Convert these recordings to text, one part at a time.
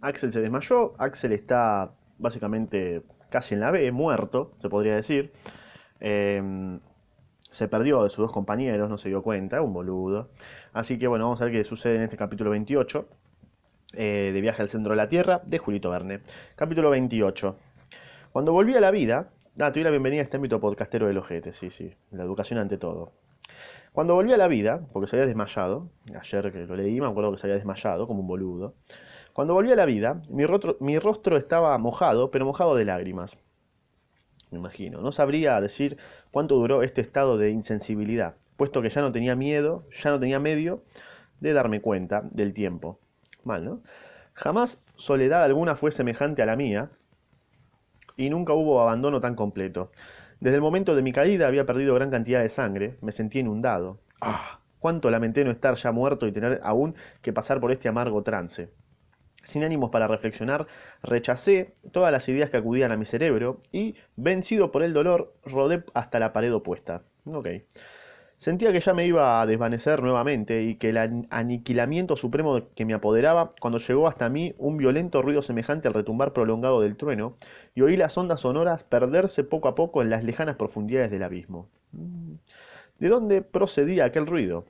Axel se desmayó, Axel está básicamente casi en la B, muerto, se podría decir. Eh, se perdió de sus dos compañeros, no se dio cuenta, un boludo. Así que bueno, vamos a ver qué sucede en este capítulo 28 eh, de Viaje al Centro de la Tierra de Julito Verne. Capítulo 28. Cuando volví a la vida, ah, te doy la bienvenida a este ámbito podcastero del ojete, sí, sí, la educación ante todo. Cuando volví a la vida, porque se había desmayado, ayer que lo leí me acuerdo que se había desmayado como un boludo. Cuando volví a la vida, mi rostro, estaba mojado, pero mojado de lágrimas me imagino. No sabría decir cuánto duró este estado de insensibilidad, puesto que ya no tenía miedo, ya no tenía medio de darme cuenta del tiempo. Mal, ¿no? Jamás soledad alguna fue semejante a la mía, y nunca hubo abandono tan completo. Desde el momento de mi caída había perdido gran cantidad de sangre, me sentí inundado. ¡Ah! Cuánto lamenté no estar ya muerto y tener aún que pasar por este amargo trance. Sin ánimos para reflexionar, rechacé todas las ideas que acudían a mi cerebro y, vencido por el dolor, rodé hasta la pared opuesta. Ok. Sentía que ya me iba a desvanecer nuevamente y que el aniquilamiento supremo que me apoderaba cuando llegó hasta mí un violento ruido semejante al retumbar prolongado del trueno y oí las ondas sonoras perderse poco a poco en las lejanas profundidades del abismo. ¿De dónde procedía aquel ruido?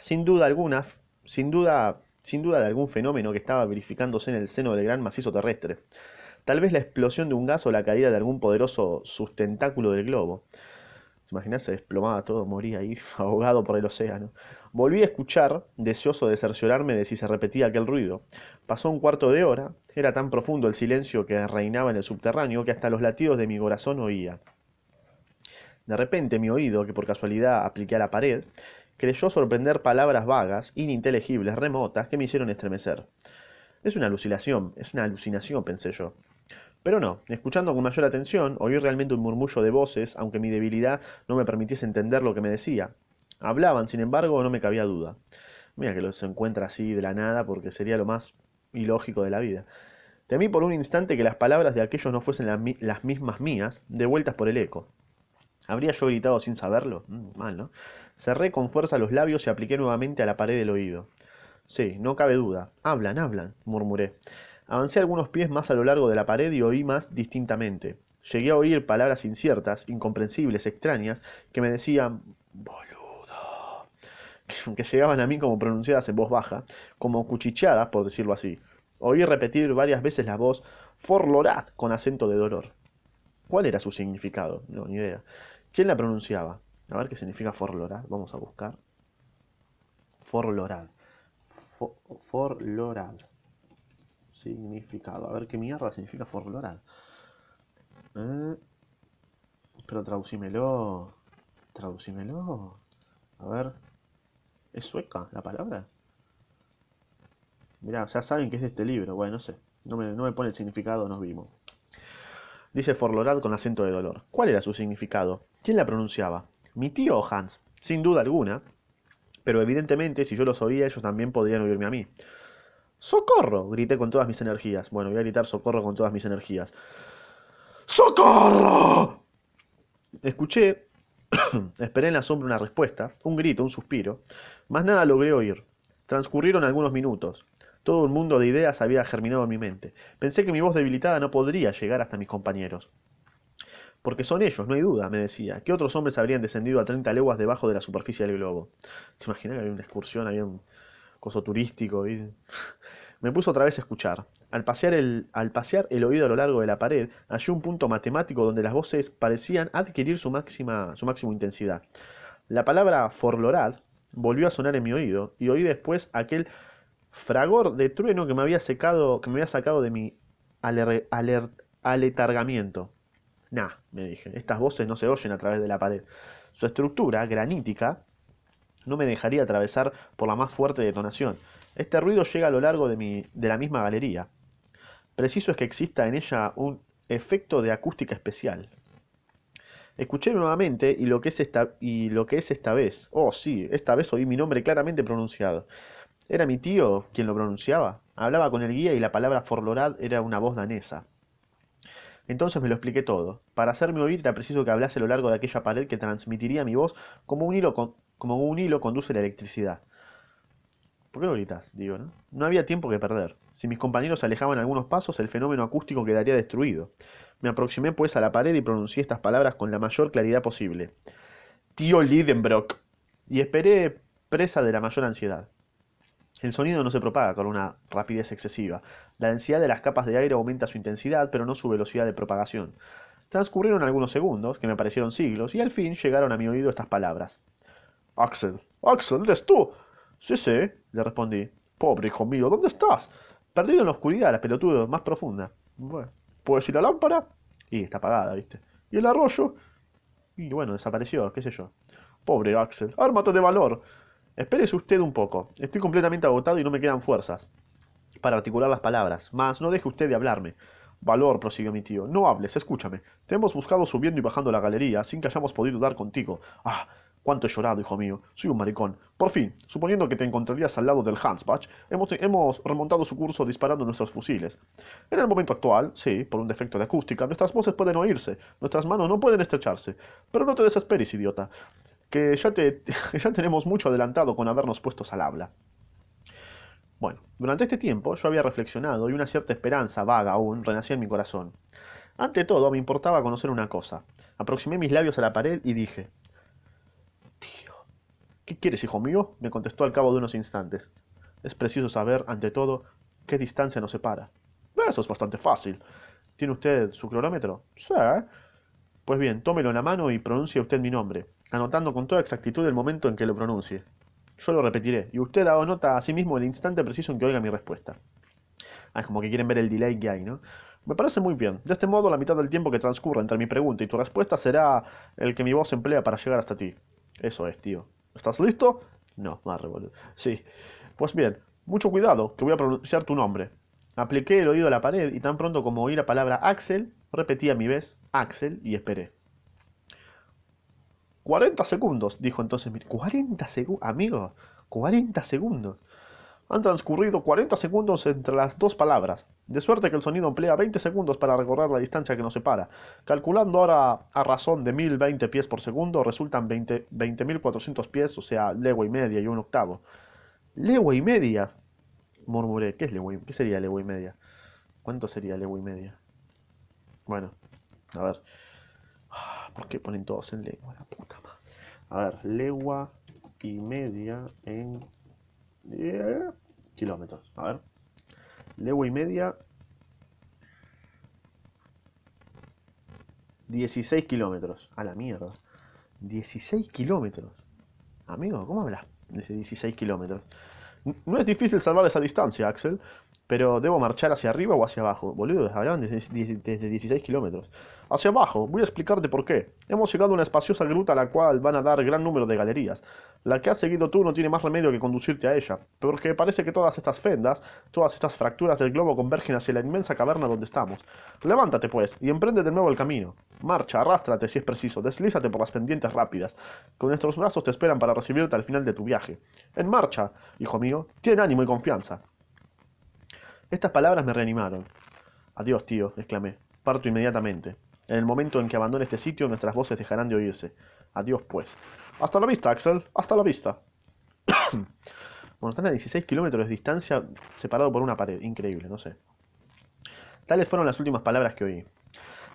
Sin duda alguna, sin duda sin duda de algún fenómeno que estaba verificándose en el seno del gran macizo terrestre. Tal vez la explosión de un gas o la caída de algún poderoso sustentáculo del globo. ¿Se imaginan? Se desplomaba todo, moría ahí, ahogado por el océano. Volví a escuchar, deseoso de cerciorarme de si se repetía aquel ruido. Pasó un cuarto de hora, era tan profundo el silencio que reinaba en el subterráneo que hasta los latidos de mi corazón oía. De repente mi oído, que por casualidad apliqué a la pared, creyó sorprender palabras vagas, ininteligibles, remotas, que me hicieron estremecer. Es una alucinación, es una alucinación, pensé yo. Pero no, escuchando con mayor atención, oí realmente un murmullo de voces, aunque mi debilidad no me permitiese entender lo que me decía. Hablaban, sin embargo, no me cabía duda. Mira que los encuentra así de la nada porque sería lo más ilógico de la vida. Temí por un instante que las palabras de aquellos no fuesen las mismas mías, devueltas por el eco. ¿Habría yo gritado sin saberlo? Mm, mal, ¿no? Cerré con fuerza los labios y apliqué nuevamente a la pared del oído. Sí, no cabe duda. Hablan, hablan, murmuré. Avancé algunos pies más a lo largo de la pared y oí más distintamente. Llegué a oír palabras inciertas, incomprensibles, extrañas, que me decían boludo, que llegaban a mí como pronunciadas en voz baja, como cuchicheadas, por decirlo así. Oí repetir varias veces la voz forlorad con acento de dolor. ¿Cuál era su significado? No, ni idea. ¿Quién la pronunciaba? A ver qué significa forlorad. Vamos a buscar. Forlorad. forlorad. Significado. A ver qué mierda significa forlorad. Eh, pero traducímelo. Traducímelo. A ver. ¿Es sueca la palabra? Mirá, ya saben que es de este libro. Bueno, no sé. No me, no me pone el significado, nos vimos. Dice Forlorad con acento de dolor. ¿Cuál era su significado? ¿Quién la pronunciaba? Mi tío Hans, sin duda alguna. Pero evidentemente, si yo los oía, ellos también podrían oírme a mí. ¡Socorro! grité con todas mis energías. Bueno, voy a gritar socorro con todas mis energías. ¡Socorro! Escuché, esperé en la sombra una respuesta, un grito, un suspiro. Más nada logré oír. Transcurrieron algunos minutos. Todo un mundo de ideas había germinado en mi mente. Pensé que mi voz debilitada no podría llegar hasta mis compañeros. Porque son ellos, no hay duda, me decía. ¿Qué otros hombres habrían descendido a 30 leguas debajo de la superficie del globo? ¿Te imaginas que había una excursión, había un coso turístico? Y... me puso otra vez a escuchar. Al pasear, el, al pasear el oído a lo largo de la pared, hallé un punto matemático donde las voces parecían adquirir su máxima, su intensidad. La palabra forlorad volvió a sonar en mi oído, y oí después aquel fragor de trueno que me había secado, que me había sacado de mi aletargamiento. Nah, me dije, estas voces no se oyen a través de la pared. Su estructura, granítica, no me dejaría atravesar por la más fuerte detonación. Este ruido llega a lo largo de, mi, de la misma galería. Preciso es que exista en ella un efecto de acústica especial. Escuché nuevamente y lo que es esta, y lo que es esta vez. Oh, sí, esta vez oí mi nombre claramente pronunciado. Era mi tío quien lo pronunciaba. Hablaba con el guía y la palabra Forlorad era una voz danesa. Entonces me lo expliqué todo. Para hacerme oír era preciso que hablase a lo largo de aquella pared que transmitiría mi voz como un hilo, como un hilo conduce la electricidad. ¿Por qué no gritas? Digo, ¿no? No había tiempo que perder. Si mis compañeros se alejaban algunos pasos, el fenómeno acústico quedaría destruido. Me aproximé pues a la pared y pronuncié estas palabras con la mayor claridad posible. Tío Lidenbrock. Y esperé presa de la mayor ansiedad. El sonido no se propaga con una rapidez excesiva. La densidad de las capas de aire aumenta su intensidad, pero no su velocidad de propagación. Transcurrieron algunos segundos, que me parecieron siglos, y al fin llegaron a mi oído estas palabras. Axel, Axel, ¿eres tú? Sí, sí, le respondí. Pobre hijo mío, ¿dónde estás? Perdido en la oscuridad, la pelotudo, más profunda. Bueno, ¿puedes ir a la lámpara? Y está apagada, ¿viste? ¿Y el arroyo? Y bueno, desapareció, qué sé yo. Pobre Axel, ármate de valor. Espérese usted un poco. Estoy completamente agotado y no me quedan fuerzas para articular las palabras. Mas no deje usted de hablarme. Valor, prosiguió mi tío. No hables, escúchame. Te hemos buscado subiendo y bajando la galería sin que hayamos podido dar contigo. Ah, Cuánto he llorado, hijo mío. Soy un maricón. Por fin, suponiendo que te encontrarías al lado del Hansbach, hemos, hemos remontado su curso disparando nuestros fusiles. En el momento actual, sí, por un defecto de acústica, nuestras voces pueden oírse, nuestras manos no pueden estrecharse. Pero no te desesperes, idiota, que ya, te, ya tenemos mucho adelantado con habernos puestos al habla. Bueno, durante este tiempo yo había reflexionado y una cierta esperanza vaga aún renacía en mi corazón. Ante todo, me importaba conocer una cosa. Aproximé mis labios a la pared y dije, ¿Qué quieres, hijo mío? me contestó al cabo de unos instantes. Es preciso saber, ante todo, qué distancia nos separa. Eso es bastante fácil. ¿Tiene usted su cronómetro? Sí. Pues bien, tómelo en la mano y pronuncie usted mi nombre, anotando con toda exactitud el momento en que lo pronuncie. Yo lo repetiré, y usted haga nota a sí mismo el instante preciso en que oiga mi respuesta. Ah, es como que quieren ver el delay que hay, ¿no? Me parece muy bien. De este modo, la mitad del tiempo que transcurra entre mi pregunta y tu respuesta será el que mi voz emplea para llegar hasta ti. Eso es, tío. ¿Estás listo? No, marre, boludo. Sí. Pues bien, mucho cuidado, que voy a pronunciar tu nombre. Apliqué el oído a la pared y tan pronto como oí la palabra Axel, repetí a mi vez Axel y esperé. 40 segundos, dijo entonces mi... 40 segundos, amigo, 40 segundos. Han transcurrido 40 segundos entre las dos palabras, de suerte que el sonido emplea 20 segundos para recorrer la distancia que nos separa. Calculando ahora a razón de 1020 pies por segundo, resultan 20.400 pies, o sea, legua y media y un octavo. ¿Legua y media? Murmuré, ¿qué es legua ¿Qué sería legua y media? ¿Cuánto sería legua y media? Bueno, a ver. ¿Por qué ponen todos en legua? La puta madre. A ver, legua y media en kilómetros. A ver. Legua y media. 16 kilómetros. A la mierda. 16 kilómetros. Amigo, ¿cómo hablas de 16 kilómetros? No es difícil salvar esa distancia, Axel. Pero debo marchar hacia arriba o hacia abajo. Boludo, hablaban desde, desde 16 kilómetros. Hacia abajo, voy a explicarte por qué. Hemos llegado a una espaciosa gruta a la cual van a dar gran número de galerías. La que has seguido tú no tiene más remedio que conducirte a ella, porque parece que todas estas fendas, todas estas fracturas del globo convergen hacia la inmensa caverna donde estamos. Levántate, pues, y emprende de nuevo el camino. Marcha, arrástrate si es preciso, deslízate por las pendientes rápidas, Con nuestros brazos te esperan para recibirte al final de tu viaje. En marcha, hijo mío, ten ánimo y confianza. Estas palabras me reanimaron. Adiós, tío, exclamé. Parto inmediatamente. En el momento en que abandone este sitio, nuestras voces dejarán de oírse. Adiós, pues. Hasta la vista, Axel. Hasta la vista. bueno, están a 16 kilómetros de distancia, separado por una pared. Increíble, no sé. Tales fueron las últimas palabras que oí.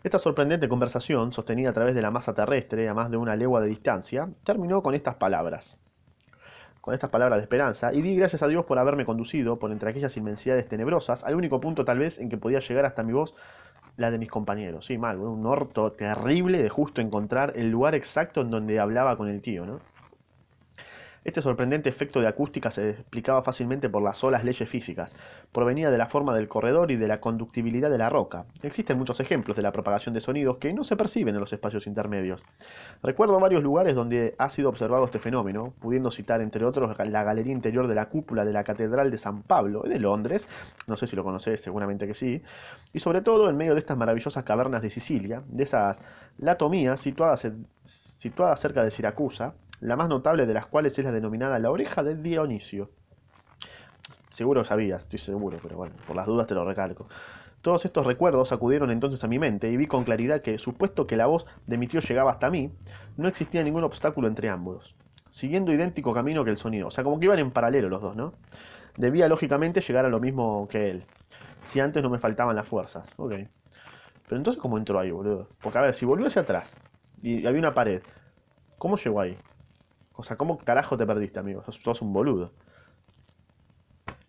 Esta sorprendente conversación, sostenida a través de la masa terrestre a más de una legua de distancia, terminó con estas palabras con estas palabras de esperanza y di gracias a Dios por haberme conducido por entre aquellas inmensidades tenebrosas al único punto tal vez en que podía llegar hasta mi voz la de mis compañeros. Sí, mal, un orto terrible de justo encontrar el lugar exacto en donde hablaba con el tío, ¿no? Este sorprendente efecto de acústica se explicaba fácilmente por las solas leyes físicas. Provenía de la forma del corredor y de la conductibilidad de la roca. Existen muchos ejemplos de la propagación de sonidos que no se perciben en los espacios intermedios. Recuerdo varios lugares donde ha sido observado este fenómeno, pudiendo citar entre otros la galería interior de la cúpula de la Catedral de San Pablo de Londres, no sé si lo conoces, seguramente que sí, y sobre todo en medio de estas maravillosas cavernas de Sicilia, de esas latomías situadas, situadas cerca de Siracusa, la más notable de las cuales es la denominada la oreja de Dionisio. Seguro sabías, estoy seguro, pero bueno, por las dudas te lo recalco. Todos estos recuerdos acudieron entonces a mi mente y vi con claridad que, supuesto que la voz de mi tío llegaba hasta mí, no existía ningún obstáculo entre ambos, siguiendo idéntico camino que el sonido, o sea, como que iban en paralelo los dos, ¿no? debía lógicamente llegar a lo mismo que él. Si antes no me faltaban las fuerzas. Ok. Pero entonces, ¿cómo entró ahí, boludo? Porque, a ver, si volvió hacia atrás y había una pared, ¿cómo llegó ahí? O sea, ¿cómo carajo te perdiste, amigo? Sos, un boludo.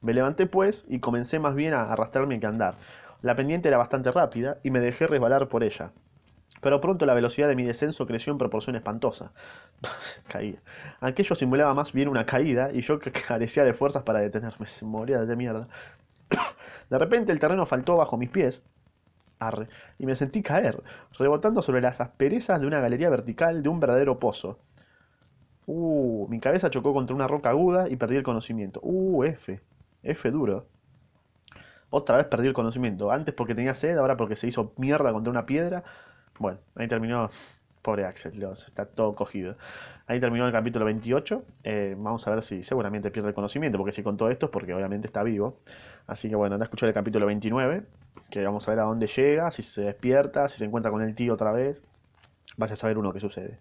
Me levanté pues y comencé más bien a arrastrarme que a andar. La pendiente era bastante rápida y me dejé resbalar por ella. Pero pronto la velocidad de mi descenso creció en proporción espantosa. Caía. Aquello simulaba más bien una caída y yo carecía de fuerzas para detenerme. Se moría de mierda. De repente el terreno faltó bajo mis pies. Arre, y me sentí caer, rebotando sobre las asperezas de una galería vertical de un verdadero pozo. Uh, mi cabeza chocó contra una roca aguda y perdí el conocimiento. Uh, F. F duro. Otra vez perdí el conocimiento. Antes porque tenía sed, ahora porque se hizo mierda contra una piedra. Bueno, ahí terminó. Pobre Axel, está todo cogido. Ahí terminó el capítulo 28. Eh, vamos a ver si seguramente pierde el conocimiento, porque si contó esto es porque obviamente está vivo. Así que bueno, anda a escuchar el capítulo 29, que vamos a ver a dónde llega, si se despierta, si se encuentra con el tío otra vez. Vaya a saber uno qué sucede.